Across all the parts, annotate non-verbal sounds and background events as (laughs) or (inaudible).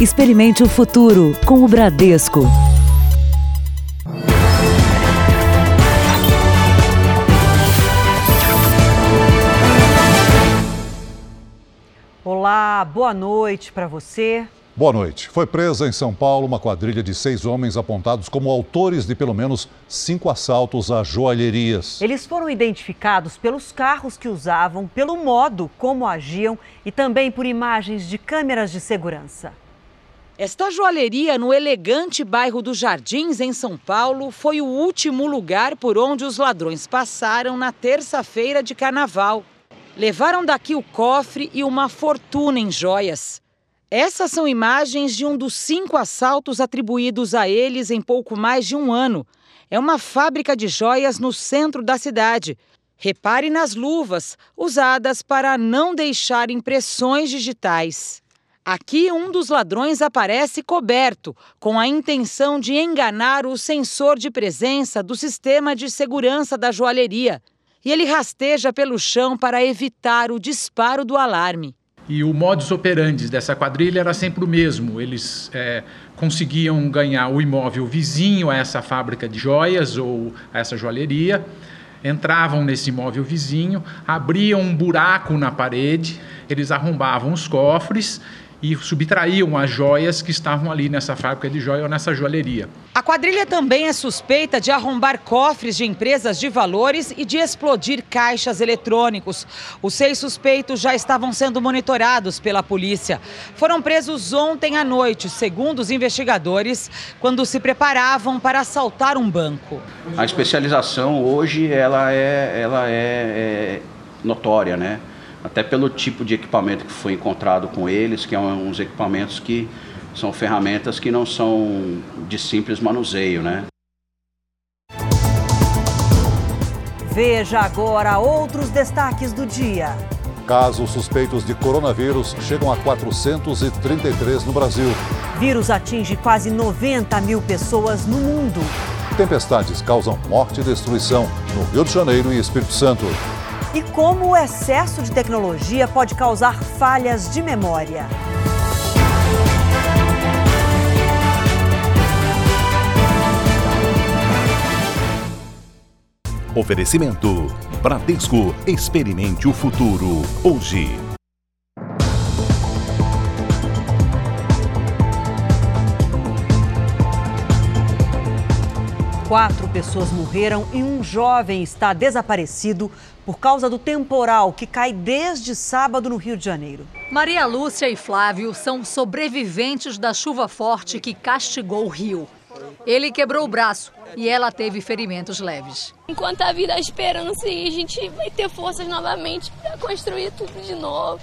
Experimente o futuro com o Bradesco. Olá, boa noite para você. Boa noite. Foi presa em São Paulo uma quadrilha de seis homens apontados como autores de pelo menos cinco assaltos a joalherias. Eles foram identificados pelos carros que usavam, pelo modo como agiam e também por imagens de câmeras de segurança. Esta joalheria no elegante bairro dos Jardins, em São Paulo, foi o último lugar por onde os ladrões passaram na terça-feira de carnaval. Levaram daqui o cofre e uma fortuna em joias. Essas são imagens de um dos cinco assaltos atribuídos a eles em pouco mais de um ano. É uma fábrica de joias no centro da cidade. Repare nas luvas, usadas para não deixar impressões digitais. Aqui, um dos ladrões aparece coberto, com a intenção de enganar o sensor de presença do sistema de segurança da joalheria. E ele rasteja pelo chão para evitar o disparo do alarme. E o modus operandi dessa quadrilha era sempre o mesmo. Eles é, conseguiam ganhar o imóvel vizinho a essa fábrica de joias ou a essa joalheria, entravam nesse imóvel vizinho, abriam um buraco na parede, eles arrombavam os cofres e subtraíam as joias que estavam ali nessa fábrica de joia ou nessa joalheria. A quadrilha também é suspeita de arrombar cofres de empresas de valores e de explodir caixas eletrônicos. Os seis suspeitos já estavam sendo monitorados pela polícia. Foram presos ontem à noite, segundo os investigadores, quando se preparavam para assaltar um banco. A especialização hoje ela é, ela é, é notória, né? Até pelo tipo de equipamento que foi encontrado com eles, que é uns equipamentos que são ferramentas que não são de simples manuseio, né? Veja agora outros destaques do dia. Casos suspeitos de coronavírus chegam a 433 no Brasil. Vírus atinge quase 90 mil pessoas no mundo. Tempestades causam morte e destruição no Rio de Janeiro e Espírito Santo e como o excesso de tecnologia pode causar falhas de memória. Oferecimento: Bradesco. Experimente o futuro hoje. Quatro pessoas morreram e um jovem está desaparecido por causa do temporal que cai desde sábado no Rio de Janeiro. Maria Lúcia e Flávio são sobreviventes da chuva forte que castigou o rio. Ele quebrou o braço e ela teve ferimentos leves. Enquanto a vida é esperança e a gente vai ter forças novamente para construir tudo de novo.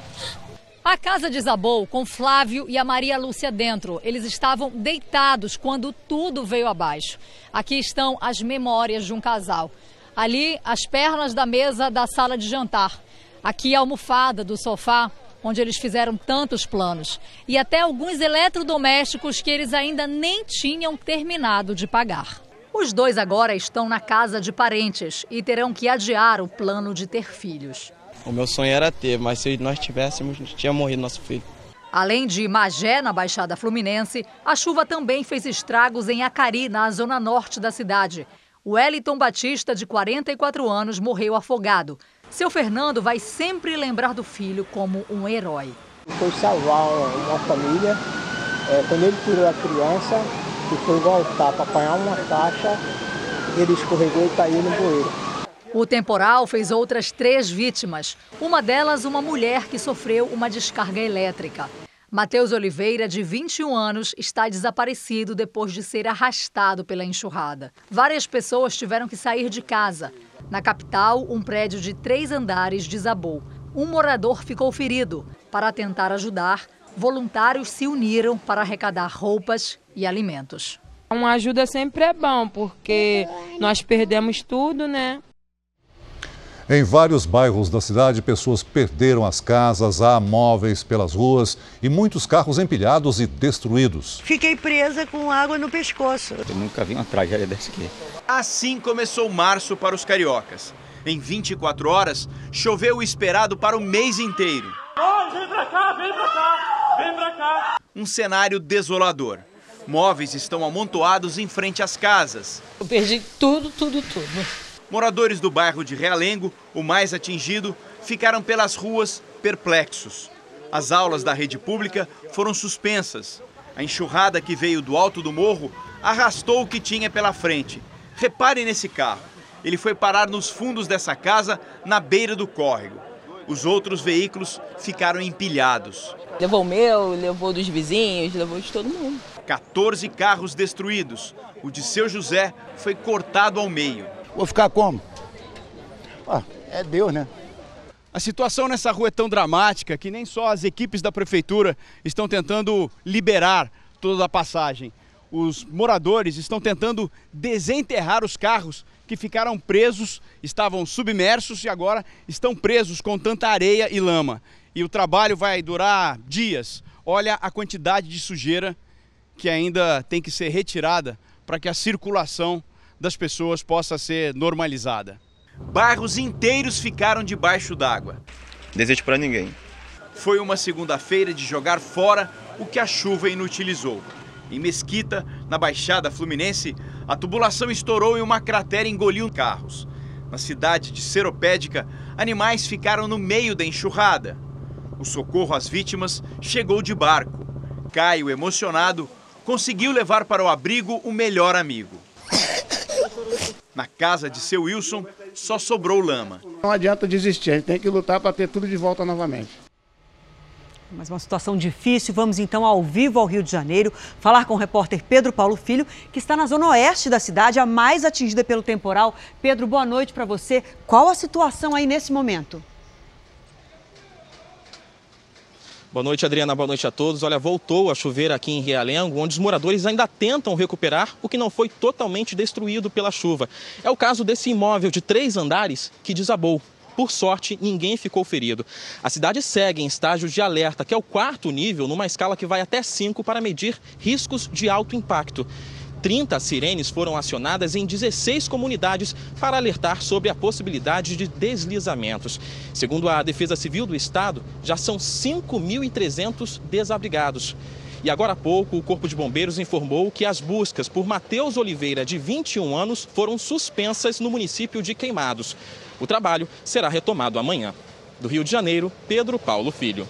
A casa desabou com Flávio e a Maria Lúcia dentro. Eles estavam deitados quando tudo veio abaixo. Aqui estão as memórias de um casal. Ali, as pernas da mesa da sala de jantar. Aqui, a almofada do sofá, onde eles fizeram tantos planos. E até alguns eletrodomésticos que eles ainda nem tinham terminado de pagar. Os dois agora estão na casa de parentes e terão que adiar o plano de ter filhos. O meu sonho era ter, mas se nós tivéssemos, tinha morrido nosso filho. Além de Magé, na Baixada Fluminense, a chuva também fez estragos em Acari, na zona norte da cidade. Wellington Batista, de 44 anos, morreu afogado. Seu Fernando vai sempre lembrar do filho como um herói. Foi salvar uma família. É, quando ele tirou a criança e foi voltar para apanhar uma caixa, ele escorregou e caiu no bueiro. O temporal fez outras três vítimas. Uma delas, uma mulher que sofreu uma descarga elétrica. Matheus Oliveira, de 21 anos, está desaparecido depois de ser arrastado pela enxurrada. Várias pessoas tiveram que sair de casa. Na capital, um prédio de três andares desabou. Um morador ficou ferido. Para tentar ajudar, voluntários se uniram para arrecadar roupas e alimentos. Uma ajuda sempre é bom, porque nós perdemos tudo, né? Em vários bairros da cidade, pessoas perderam as casas, há móveis pelas ruas e muitos carros empilhados e destruídos. Fiquei presa com água no pescoço. Eu nunca vi uma tragédia dessa aqui. Assim começou março para os cariocas. Em 24 horas, choveu o esperado para o mês inteiro. Oh, vem pra cá, vem pra cá, vem pra cá. um cenário desolador. Móveis estão amontoados em frente às casas. Eu perdi tudo, tudo, tudo. Moradores do bairro de Realengo, o mais atingido, ficaram pelas ruas perplexos. As aulas da rede pública foram suspensas. A enxurrada que veio do alto do morro arrastou o que tinha pela frente. Repare nesse carro. Ele foi parar nos fundos dessa casa, na beira do córrego. Os outros veículos ficaram empilhados. Levou o meu, levou dos vizinhos, levou de todo mundo. 14 carros destruídos. O de seu José foi cortado ao meio. Vou ficar como? Ah, é Deus, né? A situação nessa rua é tão dramática que nem só as equipes da prefeitura estão tentando liberar toda a passagem. Os moradores estão tentando desenterrar os carros que ficaram presos, estavam submersos e agora estão presos com tanta areia e lama. E o trabalho vai durar dias. Olha a quantidade de sujeira que ainda tem que ser retirada para que a circulação das pessoas possa ser normalizada. Bairros inteiros ficaram debaixo d'água. Desejo para ninguém. Foi uma segunda-feira de jogar fora o que a chuva inutilizou. Em Mesquita, na Baixada Fluminense, a tubulação estourou e uma cratera engoliu carros. Na cidade de Seropédica, animais ficaram no meio da enxurrada. O socorro às vítimas chegou de barco. Caio, emocionado, conseguiu levar para o abrigo o melhor amigo. Na casa de seu Wilson, só sobrou lama. Não adianta desistir, a gente tem que lutar para ter tudo de volta novamente. Mas uma situação difícil. Vamos então ao vivo ao Rio de Janeiro falar com o repórter Pedro Paulo Filho, que está na zona oeste da cidade, a mais atingida pelo temporal. Pedro, boa noite para você. Qual a situação aí nesse momento? Boa noite, Adriana. Boa noite a todos. Olha, voltou a chover aqui em Realengo, onde os moradores ainda tentam recuperar o que não foi totalmente destruído pela chuva. É o caso desse imóvel de três andares que desabou. Por sorte, ninguém ficou ferido. A cidade segue em estágio de alerta, que é o quarto nível, numa escala que vai até 5 para medir riscos de alto impacto. 30 sirenes foram acionadas em 16 comunidades para alertar sobre a possibilidade de deslizamentos. Segundo a Defesa Civil do Estado, já são 5.300 desabrigados. E agora há pouco, o Corpo de Bombeiros informou que as buscas por Matheus Oliveira, de 21 anos, foram suspensas no município de Queimados. O trabalho será retomado amanhã. Do Rio de Janeiro, Pedro Paulo Filho.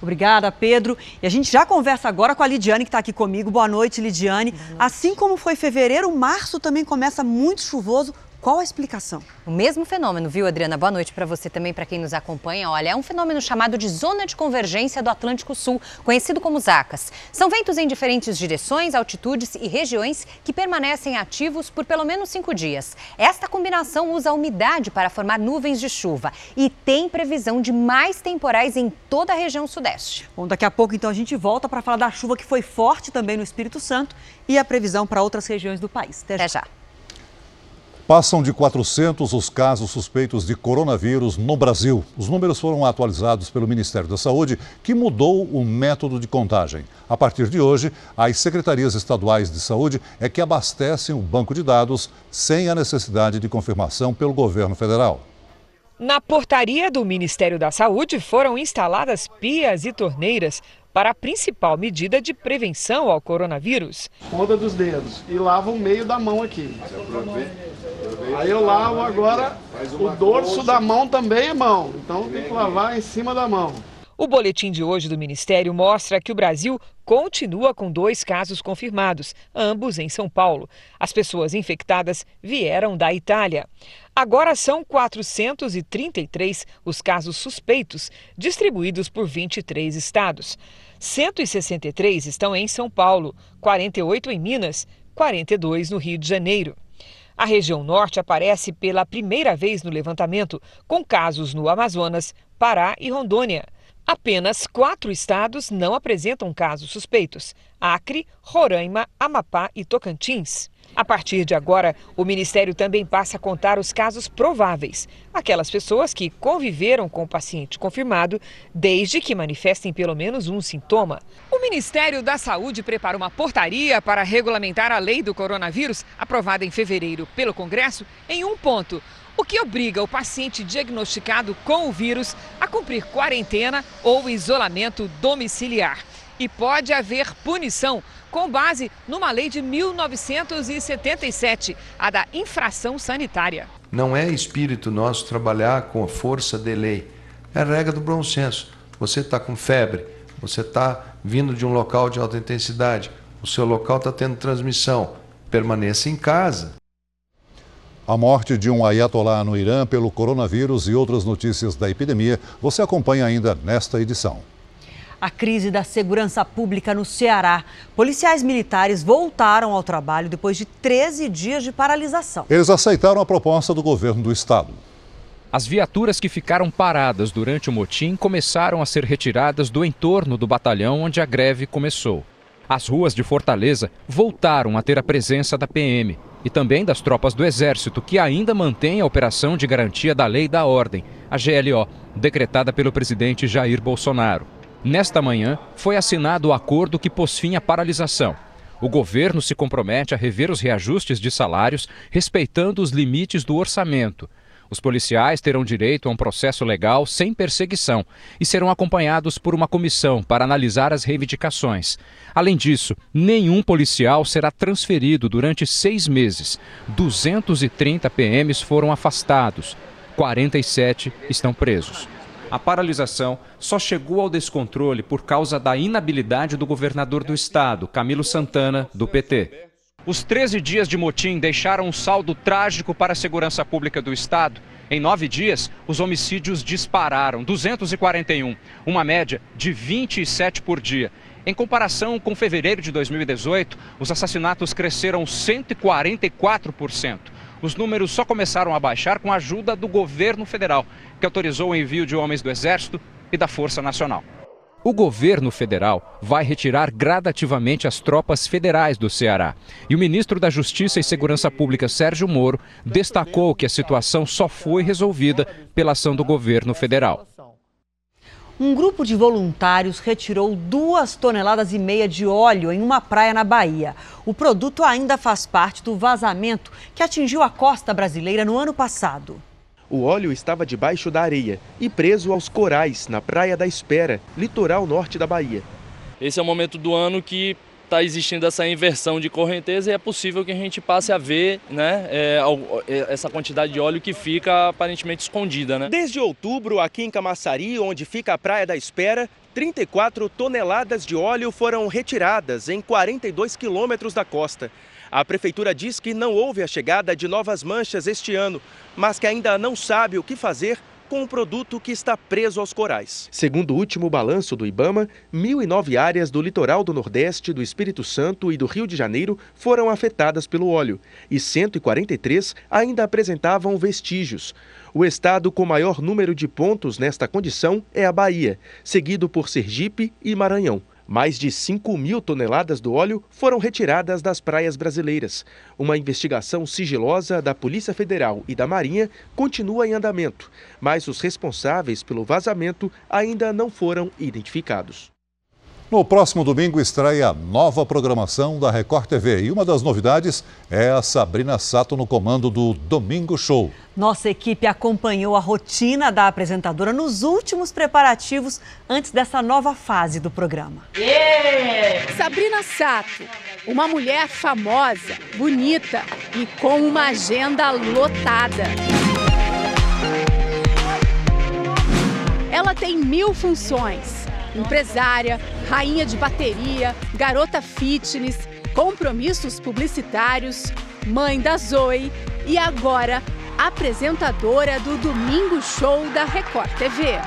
Obrigada, Pedro. E a gente já conversa agora com a Lidiane, que está aqui comigo. Boa noite, Lidiane. Assim como foi fevereiro, março também começa muito chuvoso. Qual a explicação? O mesmo fenômeno, viu, Adriana? Boa noite para você também, para quem nos acompanha. Olha, é um fenômeno chamado de zona de convergência do Atlântico Sul, conhecido como ZACAS. São ventos em diferentes direções, altitudes e regiões que permanecem ativos por pelo menos cinco dias. Esta combinação usa a umidade para formar nuvens de chuva e tem previsão de mais temporais em toda a região sudeste. Bom, daqui a pouco então a gente volta para falar da chuva que foi forte também no Espírito Santo e a previsão para outras regiões do país. Até já. Até já. Passam de 400 os casos suspeitos de coronavírus no Brasil. Os números foram atualizados pelo Ministério da Saúde, que mudou o método de contagem. A partir de hoje, as secretarias estaduais de saúde é que abastecem o banco de dados sem a necessidade de confirmação pelo governo federal. Na portaria do Ministério da Saúde foram instaladas pias e torneiras para a principal medida de prevenção ao coronavírus. Ponta dos dedos e lava o meio da mão aqui. Aí eu lavo agora o dorso da mão também é mão, então tem que lavar em cima da mão. O boletim de hoje do Ministério mostra que o Brasil continua com dois casos confirmados, ambos em São Paulo. As pessoas infectadas vieram da Itália. Agora são 433 os casos suspeitos, distribuídos por 23 estados. 163 estão em São Paulo, 48 em Minas, 42 no Rio de Janeiro. A região norte aparece pela primeira vez no levantamento, com casos no Amazonas, Pará e Rondônia. Apenas quatro estados não apresentam casos suspeitos: Acre, Roraima, Amapá e Tocantins. A partir de agora, o Ministério também passa a contar os casos prováveis, aquelas pessoas que conviveram com o paciente confirmado desde que manifestem pelo menos um sintoma. O Ministério da Saúde prepara uma portaria para regulamentar a lei do coronavírus, aprovada em fevereiro pelo Congresso, em um ponto o que obriga o paciente diagnosticado com o vírus a cumprir quarentena ou isolamento domiciliar. e pode haver punição com base numa lei de 1977, a da infração sanitária. Não é espírito nosso trabalhar com a força de lei. É regra do bom senso. Você está com febre, você está vindo de um local de alta intensidade, o seu local está tendo transmissão, permaneça em casa. A morte de um ayatollah no Irã pelo coronavírus e outras notícias da epidemia você acompanha ainda nesta edição. A crise da segurança pública no Ceará. Policiais militares voltaram ao trabalho depois de 13 dias de paralisação. Eles aceitaram a proposta do governo do estado. As viaturas que ficaram paradas durante o motim começaram a ser retiradas do entorno do batalhão onde a greve começou. As ruas de Fortaleza voltaram a ter a presença da PM e também das tropas do Exército, que ainda mantém a operação de garantia da lei e da ordem, a GLO, decretada pelo presidente Jair Bolsonaro. Nesta manhã, foi assinado o acordo que pôs fim à paralisação. O governo se compromete a rever os reajustes de salários, respeitando os limites do orçamento. Os policiais terão direito a um processo legal sem perseguição e serão acompanhados por uma comissão para analisar as reivindicações. Além disso, nenhum policial será transferido durante seis meses. 230 PMs foram afastados, 47 estão presos. A paralisação só chegou ao descontrole por causa da inabilidade do governador do estado, Camilo Santana, do PT. Os 13 dias de motim deixaram um saldo trágico para a segurança pública do estado. Em nove dias, os homicídios dispararam, 241, uma média de 27 por dia. Em comparação com fevereiro de 2018, os assassinatos cresceram 144%. Os números só começaram a baixar com a ajuda do governo federal, que autorizou o envio de homens do Exército e da Força Nacional. O governo federal vai retirar gradativamente as tropas federais do Ceará. E o ministro da Justiça e Segurança Pública, Sérgio Moro, destacou que a situação só foi resolvida pela ação do governo federal. Um grupo de voluntários retirou duas toneladas e meia de óleo em uma praia na Bahia. O produto ainda faz parte do vazamento que atingiu a costa brasileira no ano passado. O óleo estava debaixo da areia e preso aos corais na Praia da Espera, litoral norte da Bahia. Esse é o momento do ano que está existindo essa inversão de correnteza e é possível que a gente passe a ver né, é, essa quantidade de óleo que fica aparentemente escondida. Né? Desde outubro, aqui em Camaçari, onde fica a Praia da Espera, 34 toneladas de óleo foram retiradas em 42 quilômetros da costa. A prefeitura diz que não houve a chegada de novas manchas este ano, mas que ainda não sabe o que fazer com o produto que está preso aos corais. Segundo o último balanço do Ibama, 1.009 áreas do litoral do Nordeste, do Espírito Santo e do Rio de Janeiro foram afetadas pelo óleo e 143 ainda apresentavam vestígios. O estado com maior número de pontos nesta condição é a Bahia, seguido por Sergipe e Maranhão. Mais de 5 mil toneladas do óleo foram retiradas das praias brasileiras. Uma investigação sigilosa da Polícia Federal e da Marinha continua em andamento, mas os responsáveis pelo vazamento ainda não foram identificados. No próximo domingo estreia a nova programação da Record TV e uma das novidades é a Sabrina Sato no comando do Domingo Show. Nossa equipe acompanhou a rotina da apresentadora nos últimos preparativos antes dessa nova fase do programa. Yeah! Sabrina Sato, uma mulher famosa, bonita e com uma agenda lotada. Ela tem mil funções empresária, rainha de bateria, garota fitness, compromissos publicitários, mãe da Zoe e agora apresentadora do Domingo Show da Record TV.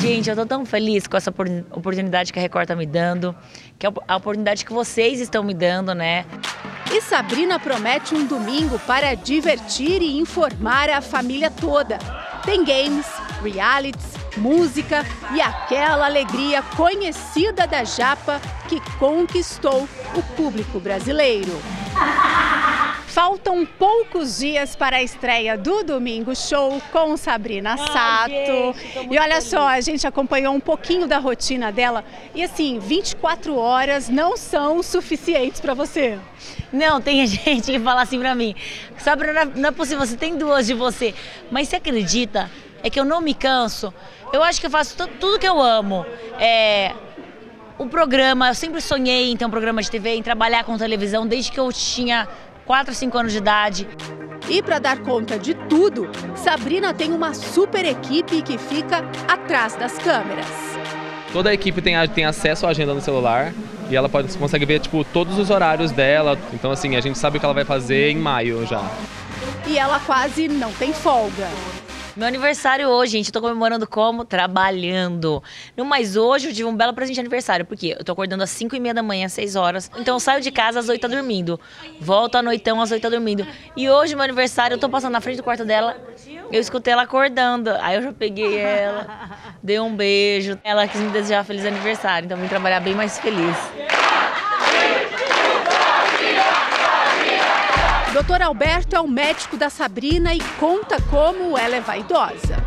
Gente, eu tô tão feliz com essa oportunidade que a Record tá me dando, que é a oportunidade que vocês estão me dando, né? E Sabrina promete um domingo para divertir e informar a família toda. Tem games, realities, música e aquela alegria conhecida da Japa que conquistou o público brasileiro. (laughs) Faltam poucos dias para a estreia do Domingo Show com Sabrina Sato. Gente, e olha só, a gente acompanhou um pouquinho da rotina dela e assim, 24 horas não são suficientes para você. Não, tem (laughs) gente que fala assim para mim, Sabrina, não é possível, você tem duas de você. Mas você acredita? É que eu não me canso eu acho que eu faço tudo que eu amo. É, o programa, eu sempre sonhei em ter um programa de TV, em trabalhar com televisão desde que eu tinha 4, 5 anos de idade. E para dar conta de tudo, Sabrina tem uma super equipe que fica atrás das câmeras. Toda a equipe tem, tem acesso à agenda no celular e ela pode, consegue ver tipo, todos os horários dela. Então, assim, a gente sabe o que ela vai fazer em maio já. E ela quase não tem folga. Meu aniversário hoje, gente. Eu tô comemorando como? Trabalhando. No mas hoje eu tive um belo presente de aniversário, porque eu tô acordando às 5 e meia da manhã, às 6 horas. Então eu saio de casa às 8 tá dormindo. Volto à noitão às 8 tá dormindo. E hoje, meu aniversário, eu tô passando na frente do quarto dela. Eu escutei ela acordando. Aí eu já peguei ela, dei um beijo. Ela quis me desejar feliz aniversário. Então eu vim trabalhar bem mais feliz. Doutor Alberto é o médico da Sabrina e conta como ela é vaidosa.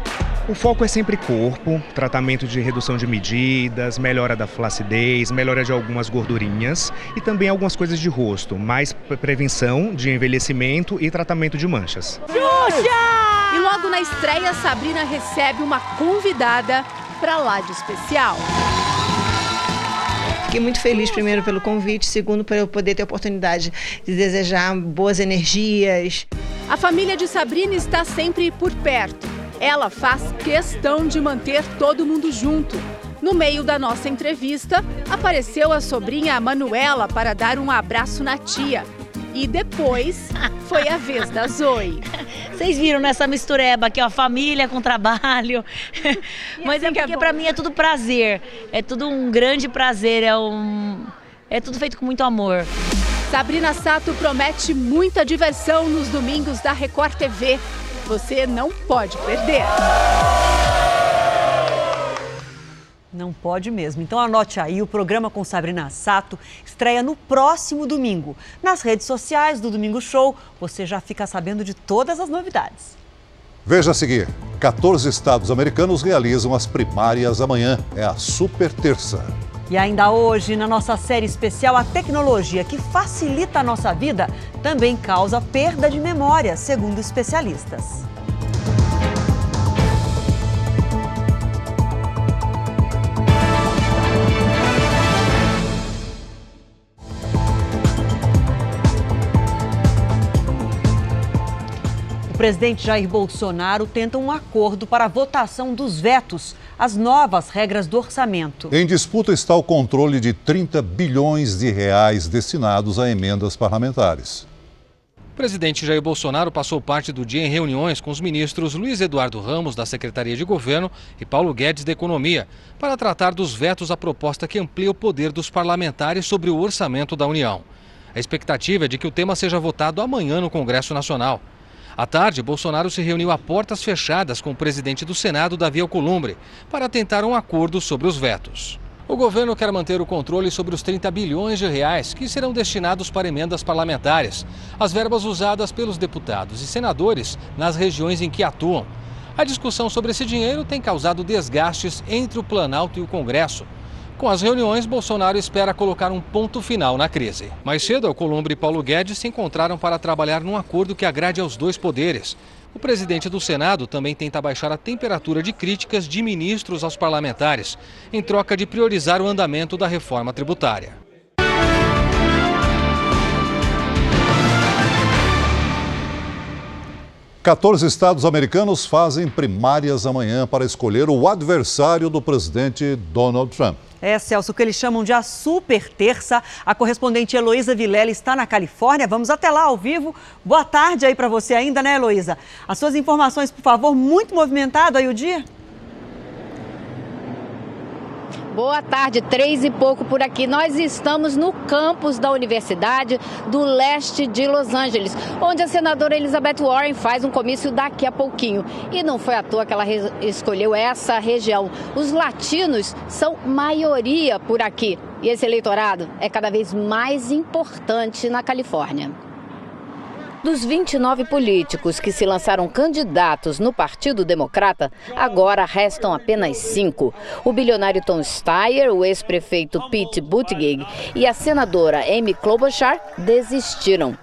O foco é sempre corpo, tratamento de redução de medidas, melhora da flacidez, melhora de algumas gordurinhas e também algumas coisas de rosto, mais prevenção de envelhecimento e tratamento de manchas. Xuxa! E logo na estreia, Sabrina recebe uma convidada para lá de especial. Fiquei muito feliz, primeiro, pelo convite, segundo, por eu poder ter a oportunidade de desejar boas energias. A família de Sabrina está sempre por perto. Ela faz questão de manter todo mundo junto. No meio da nossa entrevista, apareceu a sobrinha Manuela para dar um abraço na tia. E depois foi a vez da Zoe. Vocês viram nessa mistureba aqui, ó, família com trabalho. Mas assim é porque é para mim é tudo prazer. É tudo um grande prazer, é um é tudo feito com muito amor. Sabrina Sato promete muita diversão nos domingos da Record TV. Você não pode perder. Não pode mesmo. Então anote aí, o programa com Sabrina Sato estreia no próximo domingo. Nas redes sociais do Domingo Show, você já fica sabendo de todas as novidades. Veja a seguir: 14 estados americanos realizam as primárias amanhã. É a super terça. E ainda hoje, na nossa série especial, a tecnologia que facilita a nossa vida também causa perda de memória, segundo especialistas. Presidente Jair Bolsonaro tenta um acordo para a votação dos vetos às novas regras do orçamento. Em disputa está o controle de 30 bilhões de reais destinados a emendas parlamentares. O presidente Jair Bolsonaro passou parte do dia em reuniões com os ministros Luiz Eduardo Ramos, da Secretaria de Governo, e Paulo Guedes, da Economia, para tratar dos vetos à proposta que amplia o poder dos parlamentares sobre o orçamento da União. A expectativa é de que o tema seja votado amanhã no Congresso Nacional. À tarde, Bolsonaro se reuniu a portas fechadas com o presidente do Senado, Davi Alcolumbre, para tentar um acordo sobre os vetos. O governo quer manter o controle sobre os 30 bilhões de reais que serão destinados para emendas parlamentares, as verbas usadas pelos deputados e senadores nas regiões em que atuam. A discussão sobre esse dinheiro tem causado desgastes entre o Planalto e o Congresso. Com as reuniões, Bolsonaro espera colocar um ponto final na crise. Mais cedo, Alcolumbre e Paulo Guedes se encontraram para trabalhar num acordo que agrade aos dois poderes. O presidente do Senado também tenta baixar a temperatura de críticas de ministros aos parlamentares, em troca de priorizar o andamento da reforma tributária. Quatorze estados americanos fazem primárias amanhã para escolher o adversário do presidente Donald Trump. É, Celso, o que eles chamam de a super terça. A correspondente Heloísa Vilela está na Califórnia. Vamos até lá ao vivo. Boa tarde aí para você ainda, né, Heloísa? As suas informações, por favor, muito movimentado aí o dia? Boa tarde, três e pouco por aqui. Nós estamos no campus da Universidade do Leste de Los Angeles, onde a senadora Elizabeth Warren faz um comício daqui a pouquinho. E não foi à toa que ela escolheu essa região. Os latinos são maioria por aqui. E esse eleitorado é cada vez mais importante na Califórnia. Dos 29 políticos que se lançaram candidatos no Partido Democrata, agora restam apenas cinco. O bilionário Tom Steyer, o ex-prefeito Pete Buttigieg e a senadora Amy Klobuchar desistiram.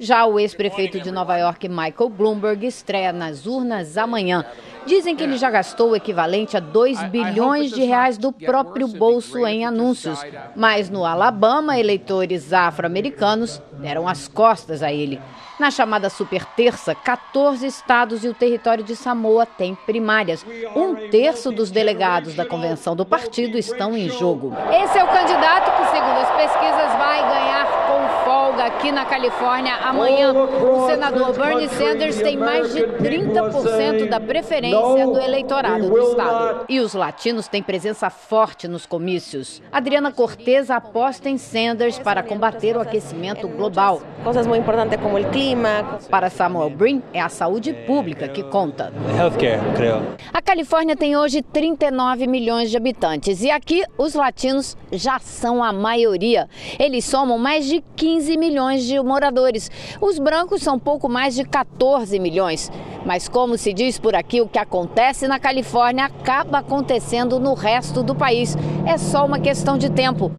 Já o ex-prefeito de Nova York, Michael Bloomberg, estreia nas urnas amanhã. Dizem que ele já gastou o equivalente a 2 bilhões de reais do próprio bolso em anúncios. Mas no Alabama, eleitores afro-americanos deram as costas a ele. Na chamada Super Terça, 14 estados e o território de Samoa têm primárias. Um terço dos delegados da convenção do partido estão em jogo. Esse é o candidato que, segundo as pesquisas, vai ganhar com aqui na Califórnia amanhã. O senador Bernie Sanders tem mais de 30% da preferência do eleitorado do estado. E os latinos têm presença forte nos comícios. Adriana Cortez aposta em Sanders para combater o aquecimento global. Coisas muito importantes como o clima para Samuel Brin, é a saúde pública que conta. Healthcare, creio. A Califórnia tem hoje 39 milhões de habitantes e aqui os latinos já são a maioria. Eles somam mais de 15 milhões de moradores. Os brancos são pouco mais de 14 milhões. Mas como se diz por aqui, o que acontece na Califórnia acaba acontecendo no resto do país. É só uma questão de tempo.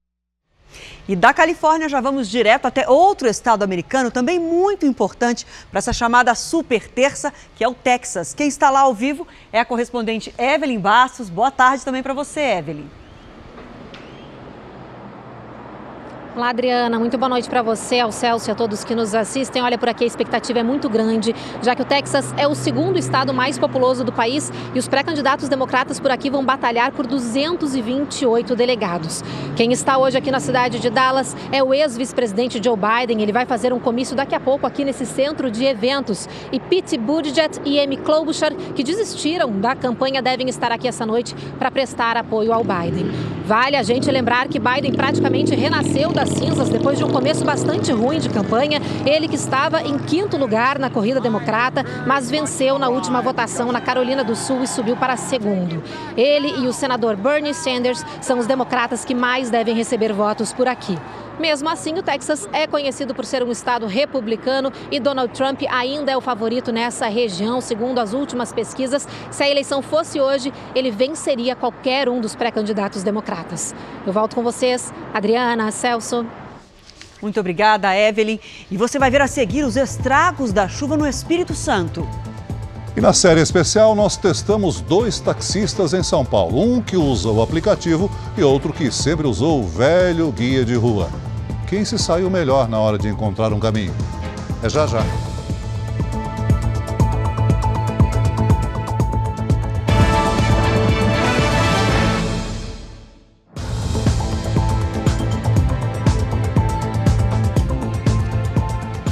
E da Califórnia já vamos direto até outro estado americano, também muito importante para essa chamada super terça, que é o Texas. Quem está lá ao vivo é a correspondente Evelyn Bastos. Boa tarde também para você, Evelyn. Olá, Adriana. Muito boa noite para você, ao Celso e a todos que nos assistem. Olha, por aqui a expectativa é muito grande, já que o Texas é o segundo estado mais populoso do país e os pré-candidatos democratas por aqui vão batalhar por 228 delegados. Quem está hoje aqui na cidade de Dallas é o ex-vice-presidente Joe Biden. Ele vai fazer um comício daqui a pouco aqui nesse centro de eventos. E Pete Buttigieg e Amy Klobuchar, que desistiram da campanha, devem estar aqui essa noite para prestar apoio ao Biden. Vale a gente lembrar que Biden praticamente renasceu das cinzas depois de um começo bastante ruim de campanha. Ele que estava em quinto lugar na corrida democrata, mas venceu na última votação na Carolina do Sul e subiu para segundo. Ele e o senador Bernie Sanders são os democratas que mais devem receber votos por aqui. Mesmo assim, o Texas é conhecido por ser um estado republicano e Donald Trump ainda é o favorito nessa região, segundo as últimas pesquisas. Se a eleição fosse hoje, ele venceria qualquer um dos pré-candidatos democratas. Eu volto com vocês, Adriana, Celso. Muito obrigada, Evelyn. E você vai ver a seguir os estragos da chuva no Espírito Santo. E na série especial, nós testamos dois taxistas em São Paulo. Um que usa o aplicativo e outro que sempre usou o velho guia de rua. Quem se saiu melhor na hora de encontrar um caminho? É já já.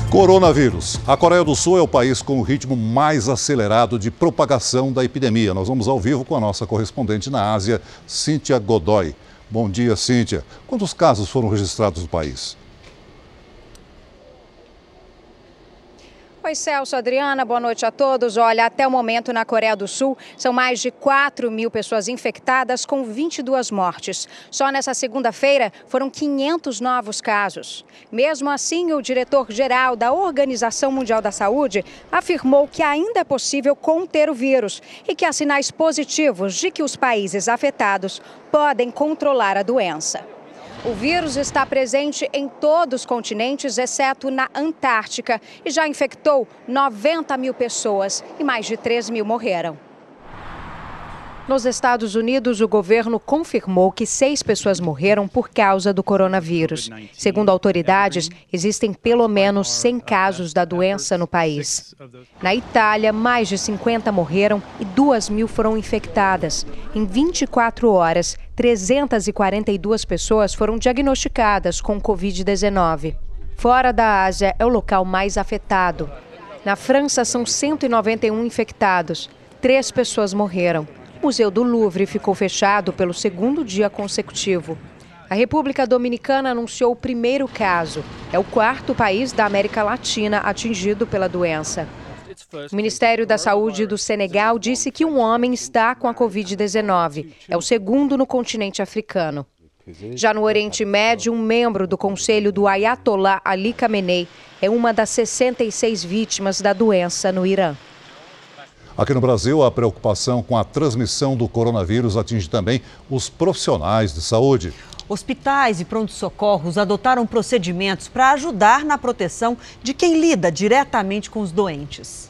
Coronavírus. A Coreia do Sul é o país com o ritmo mais acelerado de propagação da epidemia. Nós vamos ao vivo com a nossa correspondente na Ásia, Cíntia Godoy. Bom dia, Cíntia. Quantos casos foram registrados no país? Oi, Celso, Adriana, boa noite a todos. Olha, até o momento na Coreia do Sul são mais de 4 mil pessoas infectadas com 22 mortes. Só nessa segunda-feira foram 500 novos casos. Mesmo assim, o diretor-geral da Organização Mundial da Saúde afirmou que ainda é possível conter o vírus e que há sinais positivos de que os países afetados podem controlar a doença. O vírus está presente em todos os continentes, exceto na Antártica, e já infectou 90 mil pessoas e mais de 3 mil morreram. Nos Estados Unidos, o governo confirmou que seis pessoas morreram por causa do coronavírus. Segundo autoridades, existem pelo menos 100 casos da doença no país. Na Itália, mais de 50 morreram e 2 mil foram infectadas. Em 24 horas, 342 pessoas foram diagnosticadas com Covid-19. Fora da Ásia, é o local mais afetado. Na França, são 191 infectados. Três pessoas morreram. O Museu do Louvre ficou fechado pelo segundo dia consecutivo. A República Dominicana anunciou o primeiro caso. É o quarto país da América Latina atingido pela doença. O Ministério da Saúde do Senegal disse que um homem está com a Covid-19. É o segundo no continente africano. Já no Oriente Médio, um membro do conselho do Ayatollah Ali Khamenei é uma das 66 vítimas da doença no Irã. Aqui no Brasil, a preocupação com a transmissão do coronavírus atinge também os profissionais de saúde. Hospitais e prontos-socorros adotaram procedimentos para ajudar na proteção de quem lida diretamente com os doentes.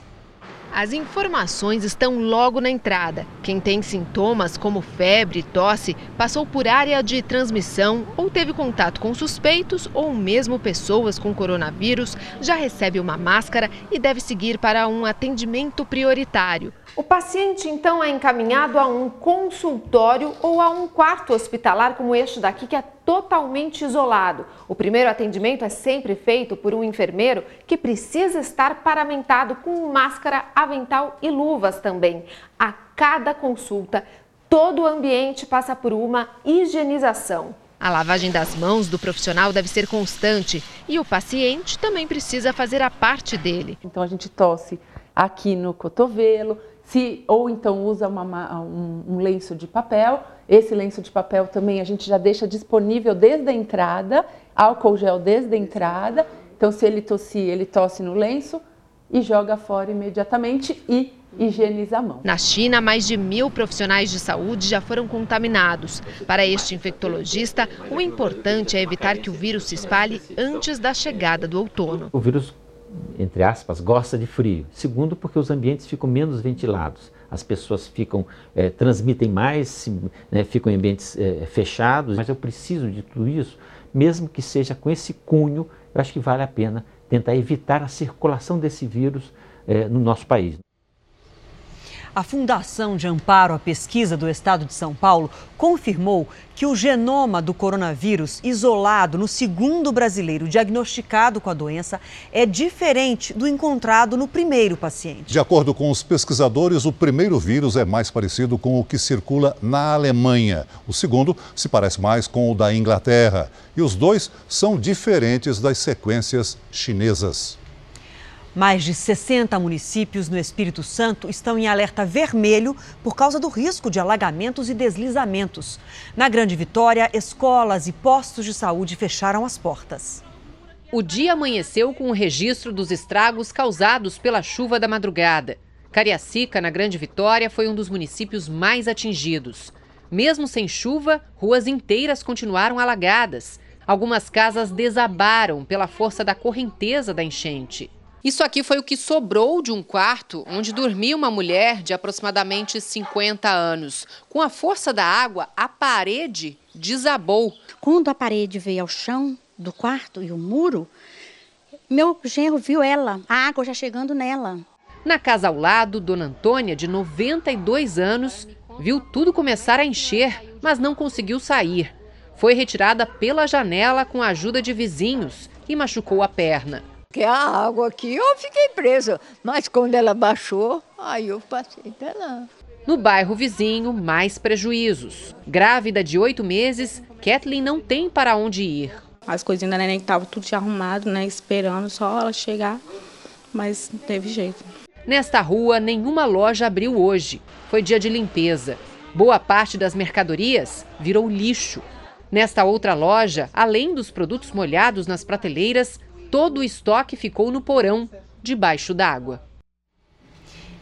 As informações estão logo na entrada. Quem tem sintomas como febre, tosse, passou por área de transmissão ou teve contato com suspeitos ou mesmo pessoas com coronavírus já recebe uma máscara e deve seguir para um atendimento prioritário. O paciente então é encaminhado a um consultório ou a um quarto hospitalar como este daqui que é totalmente isolado. O primeiro atendimento é sempre feito por um enfermeiro que precisa estar paramentado com máscara, avental e luvas também. A cada consulta, todo o ambiente passa por uma higienização. A lavagem das mãos do profissional deve ser constante e o paciente também precisa fazer a parte dele. Então a gente tosse aqui no cotovelo, se ou então usa uma, um, um, lenço de papel. Esse lenço de papel também a gente já deixa disponível desde a entrada, álcool gel desde a entrada. Então, se ele tossir, ele tosse no lenço e joga fora imediatamente e higieniza a mão. Na China, mais de mil profissionais de saúde já foram contaminados. Para este infectologista, o importante é evitar que o vírus se espalhe antes da chegada do outono. O vírus entre aspas, gosta de frio. Segundo, porque os ambientes ficam menos ventilados. As pessoas ficam, é, transmitem mais, né, ficam em ambientes é, fechados. Mas eu preciso de tudo isso, mesmo que seja com esse cunho, eu acho que vale a pena tentar evitar a circulação desse vírus é, no nosso país. A Fundação de Amparo à Pesquisa do Estado de São Paulo confirmou que o genoma do coronavírus isolado no segundo brasileiro diagnosticado com a doença é diferente do encontrado no primeiro paciente. De acordo com os pesquisadores, o primeiro vírus é mais parecido com o que circula na Alemanha. O segundo se parece mais com o da Inglaterra. E os dois são diferentes das sequências chinesas. Mais de 60 municípios no Espírito Santo estão em alerta vermelho por causa do risco de alagamentos e deslizamentos. Na Grande Vitória, escolas e postos de saúde fecharam as portas. O dia amanheceu com o registro dos estragos causados pela chuva da madrugada. Cariacica, na Grande Vitória, foi um dos municípios mais atingidos. Mesmo sem chuva, ruas inteiras continuaram alagadas. Algumas casas desabaram pela força da correnteza da enchente. Isso aqui foi o que sobrou de um quarto onde dormia uma mulher de aproximadamente 50 anos. Com a força da água, a parede desabou. Quando a parede veio ao chão do quarto e o muro, meu genro viu ela, a água já chegando nela. Na casa ao lado, Dona Antônia, de 92 anos, viu tudo começar a encher, mas não conseguiu sair. Foi retirada pela janela com a ajuda de vizinhos e machucou a perna. Porque a água aqui eu fiquei presa, mas quando ela baixou, aí eu passei para lá. No bairro vizinho, mais prejuízos. Grávida de oito meses, Kathleen não tem para onde ir. As coisinhas da neném estavam tudo arrumado, né? Esperando só ela chegar, mas não teve jeito. Nesta rua, nenhuma loja abriu hoje. Foi dia de limpeza. Boa parte das mercadorias virou lixo. Nesta outra loja, além dos produtos molhados nas prateleiras, Todo o estoque ficou no porão, debaixo d'água.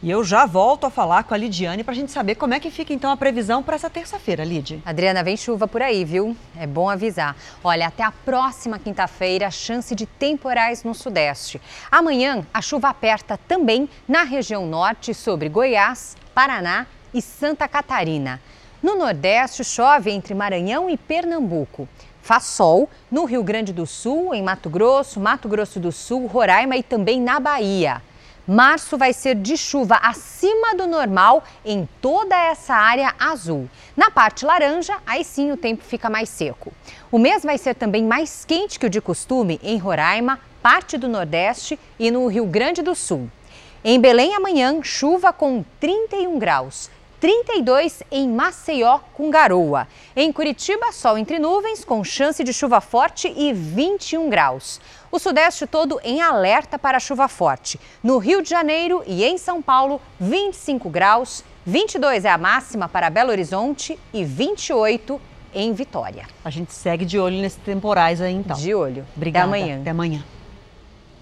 E eu já volto a falar com a Lidiane para a gente saber como é que fica então a previsão para essa terça-feira, Lid. Adriana, vem chuva por aí, viu? É bom avisar. Olha, até a próxima quinta-feira, chance de temporais no sudeste. Amanhã, a chuva aperta também na região norte sobre Goiás, Paraná e Santa Catarina. No nordeste, chove entre Maranhão e Pernambuco. Faz sol no Rio Grande do Sul, em Mato Grosso, Mato Grosso do Sul, Roraima e também na Bahia. Março vai ser de chuva acima do normal em toda essa área azul. Na parte laranja, aí sim o tempo fica mais seco. O mês vai ser também mais quente que o de costume em Roraima, parte do Nordeste e no Rio Grande do Sul. Em Belém, amanhã, chuva com 31 graus. 32 em Maceió, com garoa. Em Curitiba, sol entre nuvens, com chance de chuva forte e 21 graus. O Sudeste todo em alerta para chuva forte. No Rio de Janeiro e em São Paulo, 25 graus. 22 é a máxima para Belo Horizonte e 28 em Vitória. A gente segue de olho nesses temporais aí, então. De olho. Obrigada. Até amanhã. Até amanhã.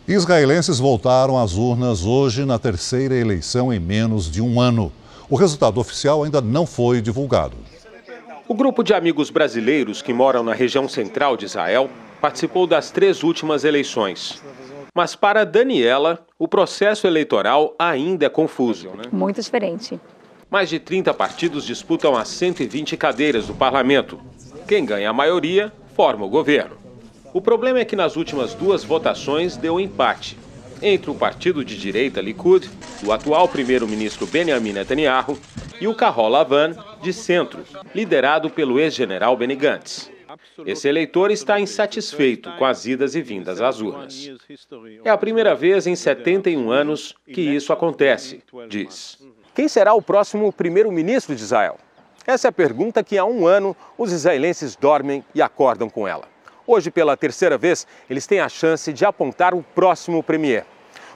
Israelenses voltaram às urnas hoje na terceira eleição em menos de um ano. O resultado oficial ainda não foi divulgado. O grupo de amigos brasileiros que moram na região central de Israel participou das três últimas eleições. Mas para Daniela, o processo eleitoral ainda é confuso. Muito diferente. Mais de 30 partidos disputam as 120 cadeiras do parlamento. Quem ganha a maioria forma o governo. O problema é que nas últimas duas votações deu empate entre o partido de direita Likud, do atual primeiro-ministro Benjamin Netanyahu, e o Carol Lavan, de centro, liderado pelo ex-general Benny Gantz. Esse eleitor está insatisfeito com as idas e vindas às urnas. É a primeira vez em 71 anos que isso acontece, diz. Quem será o próximo primeiro-ministro de Israel? Essa é a pergunta que há um ano os israelenses dormem e acordam com ela. Hoje, pela terceira vez, eles têm a chance de apontar o próximo premier.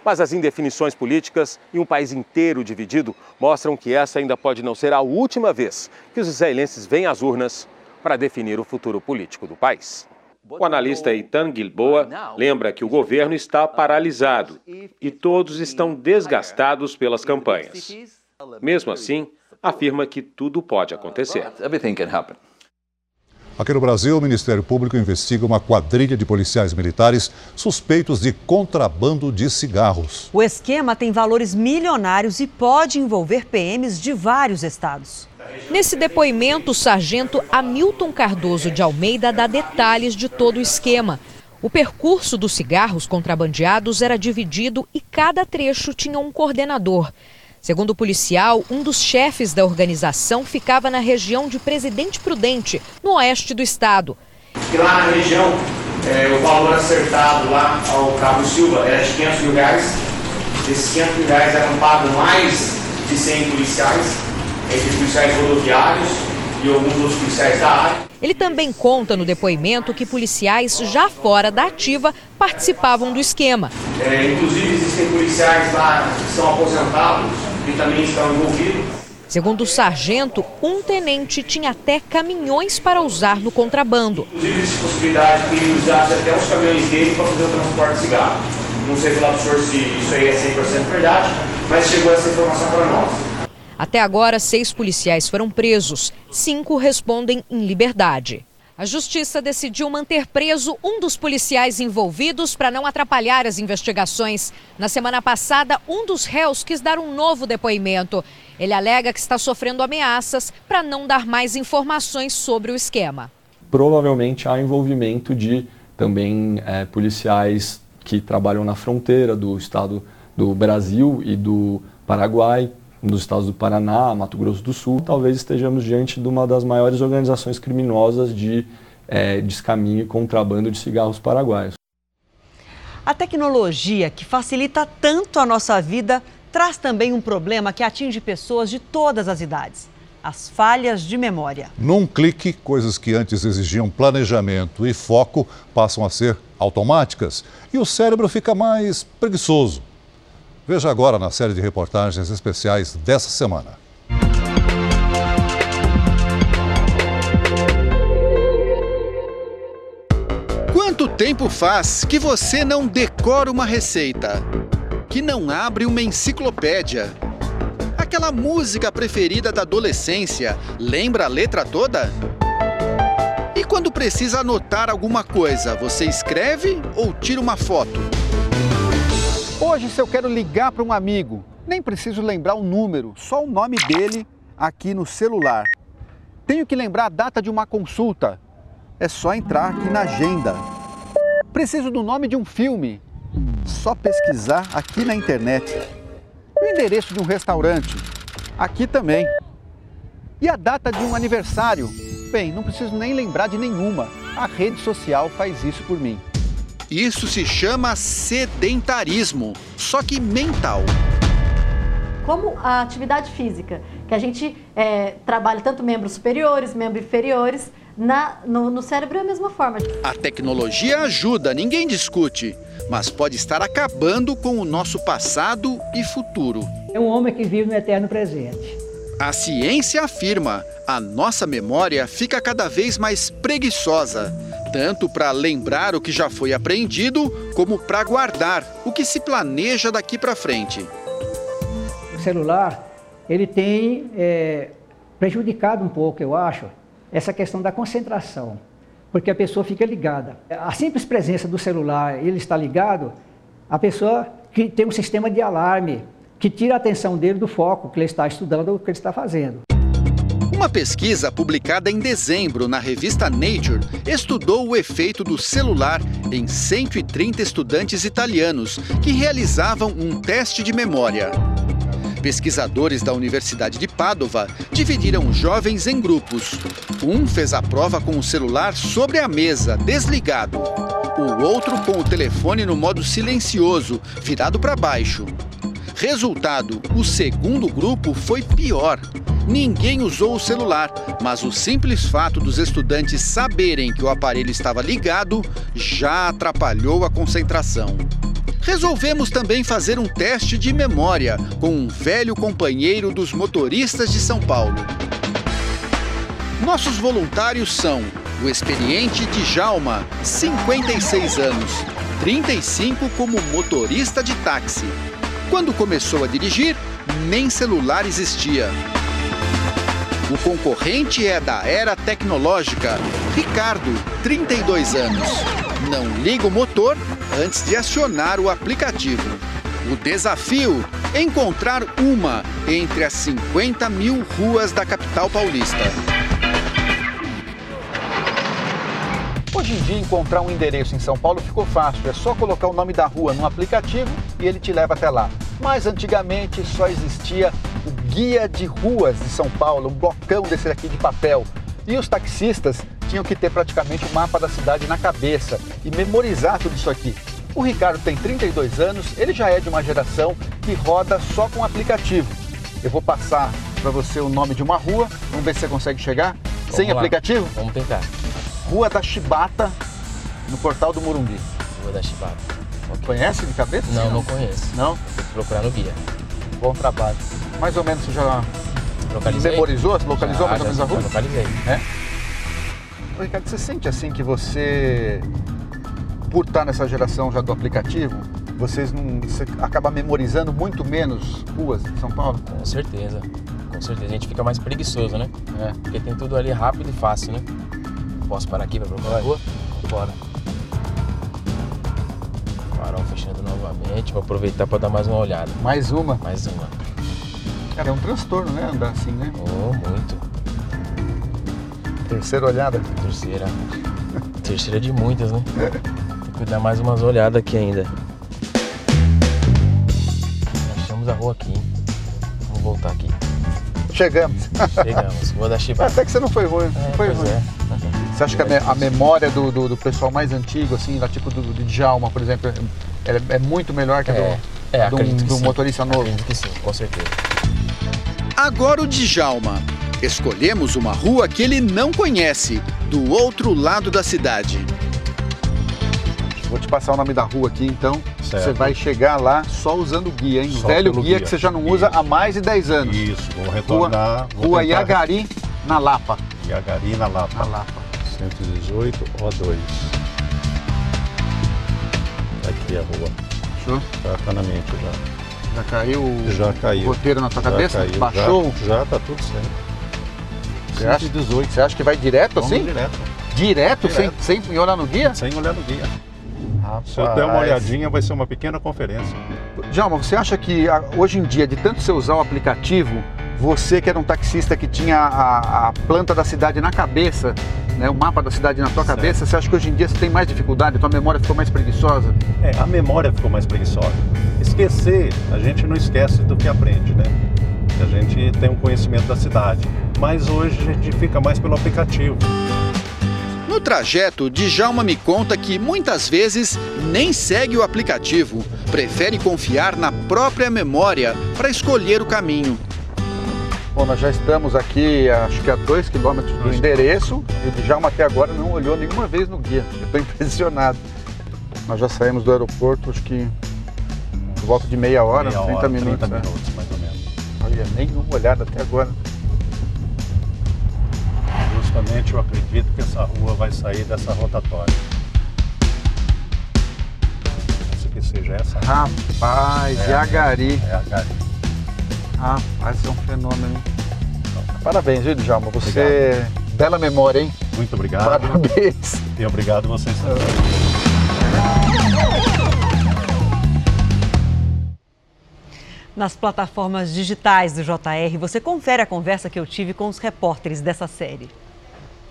Mas as indefinições políticas e um país inteiro dividido mostram que essa ainda pode não ser a última vez que os israelenses vêm às urnas para definir o futuro político do país. O analista Eitan Gilboa lembra que o governo está paralisado e todos estão desgastados pelas campanhas. Mesmo assim, afirma que tudo pode acontecer. Aqui no Brasil, o Ministério Público investiga uma quadrilha de policiais militares suspeitos de contrabando de cigarros. O esquema tem valores milionários e pode envolver PMs de vários estados. Nesse depoimento, o sargento Hamilton Cardoso de Almeida dá detalhes de todo o esquema. O percurso dos cigarros contrabandeados era dividido e cada trecho tinha um coordenador. Segundo o policial, um dos chefes da organização ficava na região de Presidente Prudente, no oeste do estado. E lá na região, é, o valor acertado lá ao Cabo Silva era de 500 mil reais. Esses 500 mil reais eram pagos mais de 100 policiais, entre policiais rodoviários e alguns dos policiais da área. Ele também conta no depoimento que policiais já fora da ativa participavam do esquema. É, inclusive, existem policiais lá que são aposentados e também estão envolvidos. Segundo o sargento, um tenente tinha até caminhões para usar no contrabando. Inclusive, existe possibilidade de ele usasse até os caminhões dele para fazer o transporte de cigarro. Não sei falar para o senhor se isso aí é 100% verdade, mas chegou essa informação para nós. Até agora, seis policiais foram presos, cinco respondem em liberdade. A justiça decidiu manter preso um dos policiais envolvidos para não atrapalhar as investigações. Na semana passada, um dos réus quis dar um novo depoimento. Ele alega que está sofrendo ameaças para não dar mais informações sobre o esquema. Provavelmente há envolvimento de também é, policiais que trabalham na fronteira do estado do Brasil e do Paraguai, nos estados do Paraná, Mato Grosso do Sul, talvez estejamos diante de uma das maiores organizações criminosas de é, descaminho e contrabando de cigarros paraguaios. A tecnologia que facilita tanto a nossa vida traz também um problema que atinge pessoas de todas as idades: as falhas de memória. Num clique, coisas que antes exigiam planejamento e foco passam a ser automáticas e o cérebro fica mais preguiçoso. Veja agora na série de reportagens especiais dessa semana. Quanto tempo faz que você não decora uma receita? Que não abre uma enciclopédia? Aquela música preferida da adolescência, lembra a letra toda? E quando precisa anotar alguma coisa, você escreve ou tira uma foto? Hoje, se eu quero ligar para um amigo, nem preciso lembrar o número, só o nome dele aqui no celular. Tenho que lembrar a data de uma consulta, é só entrar aqui na agenda. Preciso do nome de um filme, só pesquisar aqui na internet. O endereço de um restaurante, aqui também. E a data de um aniversário? Bem, não preciso nem lembrar de nenhuma. A rede social faz isso por mim. Isso se chama sedentarismo, só que mental. Como a atividade física, que a gente é, trabalha tanto membros superiores, membros inferiores, na, no, no cérebro é a mesma forma. A tecnologia ajuda, ninguém discute, mas pode estar acabando com o nosso passado e futuro. É um homem que vive no eterno presente. A ciência afirma, a nossa memória fica cada vez mais preguiçosa tanto para lembrar o que já foi aprendido, como para guardar o que se planeja daqui para frente. O celular ele tem é, prejudicado um pouco, eu acho, essa questão da concentração, porque a pessoa fica ligada. A simples presença do celular, ele está ligado, a pessoa que tem um sistema de alarme que tira a atenção dele do foco que ele está estudando ou que ele está fazendo. Uma pesquisa publicada em dezembro na revista Nature estudou o efeito do celular em 130 estudantes italianos que realizavam um teste de memória. Pesquisadores da Universidade de Padova dividiram jovens em grupos. Um fez a prova com o celular sobre a mesa, desligado. O outro com o telefone no modo silencioso, virado para baixo. Resultado: o segundo grupo foi pior. Ninguém usou o celular, mas o simples fato dos estudantes saberem que o aparelho estava ligado já atrapalhou a concentração. Resolvemos também fazer um teste de memória com um velho companheiro dos motoristas de São Paulo. Nossos voluntários são o experiente Djalma, 56 anos, 35 como motorista de táxi. Quando começou a dirigir, nem celular existia. O concorrente é da era tecnológica, Ricardo, 32 anos. Não liga o motor antes de acionar o aplicativo. O desafio: encontrar uma entre as 50 mil ruas da capital paulista. Hoje em dia, encontrar um endereço em São Paulo ficou fácil. É só colocar o nome da rua no aplicativo e ele te leva até lá. Mas antigamente só existia Guia de Ruas de São Paulo, um blocão desse aqui de papel. E os taxistas tinham que ter praticamente o mapa da cidade na cabeça e memorizar tudo isso aqui. O Ricardo tem 32 anos, ele já é de uma geração que roda só com aplicativo. Eu vou passar para você o nome de uma rua, vamos ver se você consegue chegar Vamos sem lá. aplicativo? Vamos tentar. Rua da Chibata, no portal do Morumbi. Rua da Chibata. Conhece de cabeça? Não, Sim, não conheço. Não? Que procurar no guia. Bom trabalho. Mais ou menos você já Localizei? memorizou? Localizou Já, mais ou menos a rua? já localizei. É? Ricardo, você sente assim que você, por estar nessa geração já do aplicativo, vocês não, você acaba memorizando muito menos ruas de São Paulo? Com certeza. Com certeza. A gente fica mais preguiçoso, né? É. Porque tem tudo ali rápido e fácil, né? Posso parar aqui pra procurar a rua? Bora. Farol fechando novamente. Vou aproveitar pra dar mais uma olhada. Mais uma? Mais uma. Cara, é um transtorno, né? Andar assim, né? Oh, muito. Terceira olhada? Terceira. Terceira de muitas, né? Tem que dar mais umas olhadas aqui ainda. Achamos a rua aqui, hein? Vamos voltar aqui. Chegamos. Chegamos. Rua da Chibata. (laughs) Até que você não foi ruim. não foi ruim. é. Você acha que a, me- a memória do, do, do pessoal mais antigo, assim, lá tipo do, do Djalma, por exemplo, é, é muito melhor que a do, É, é, do, do motorista novo? Acredito que sim, com certeza. Agora o Djalma. Escolhemos uma rua que ele não conhece, do outro lado da cidade. Vou te passar o nome da rua aqui, então. Certo. Você vai chegar lá só usando o guia, hein? O Só velho guia, guia. que você já não usa há mais de 10 anos. Isso, vou retornar. Rua, vou rua tentar- Iagari, na Lapa. Iagari na Lapa. Na Lapa. 118 O2. Tá aqui a rua. Fechou? Já tá na mente já. Já caiu o Já caiu. roteiro na tua Já cabeça? caiu, Baixou? Já, já tá tudo certo. Você acha, 118. você acha que vai direto Vamos assim? direto. Direto, Direto. Sem, sem olhar no guia? Sem olhar no guia. Rapaz. Se eu der uma olhadinha, vai ser uma pequena conferência. Djalma, você acha que a- hoje em dia, de tanto você usar o aplicativo, você que era um taxista que tinha a, a planta da cidade na cabeça, né, o mapa da cidade na tua cabeça, você acha que hoje em dia você tem mais dificuldade, tua memória ficou mais preguiçosa? É, a memória ficou mais preguiçosa. Esquecer, a gente não esquece do que aprende, né? A gente tem um conhecimento da cidade. Mas hoje a gente fica mais pelo aplicativo. No trajeto, Djalma me conta que muitas vezes nem segue o aplicativo, prefere confiar na própria memória para escolher o caminho. Bom, nós já estamos aqui, acho que a 2 quilômetros do endereço e o Djalma até agora não olhou nenhuma vez no guia. Eu estou impressionado. Nós já saímos do aeroporto, acho que por volta de meia hora, Meia 30 hora, minutos. 30 né? minutos, mais ou menos. Olha, nenhuma olhada até agora. Justamente eu acredito que essa rua vai sair dessa rotatória. Penso que seja essa. Rapaz, É, Iagari. É a Gari. Rapaz, é um fenômeno. hein? Parabéns, viu, Djalma? Você Bela memória, hein? Muito obrigado. Parabéns. E obrigado a vocês também. Nas plataformas digitais do JR, você confere a conversa que eu tive com os repórteres dessa série.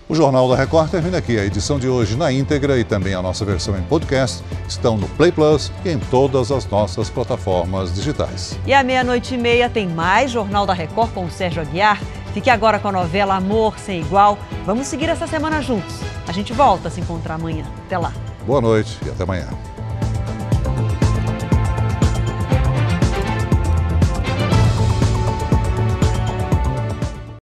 O Jornal da Record termina aqui. A edição de hoje na íntegra e também a nossa versão em podcast estão no Play Plus e em todas as nossas plataformas digitais. E à meia-noite e meia tem mais Jornal da Record com o Sérgio Aguiar. Fique agora com a novela Amor Sem Igual. Vamos seguir essa semana juntos. A gente volta a se encontrar amanhã. Até lá. Boa noite e até amanhã.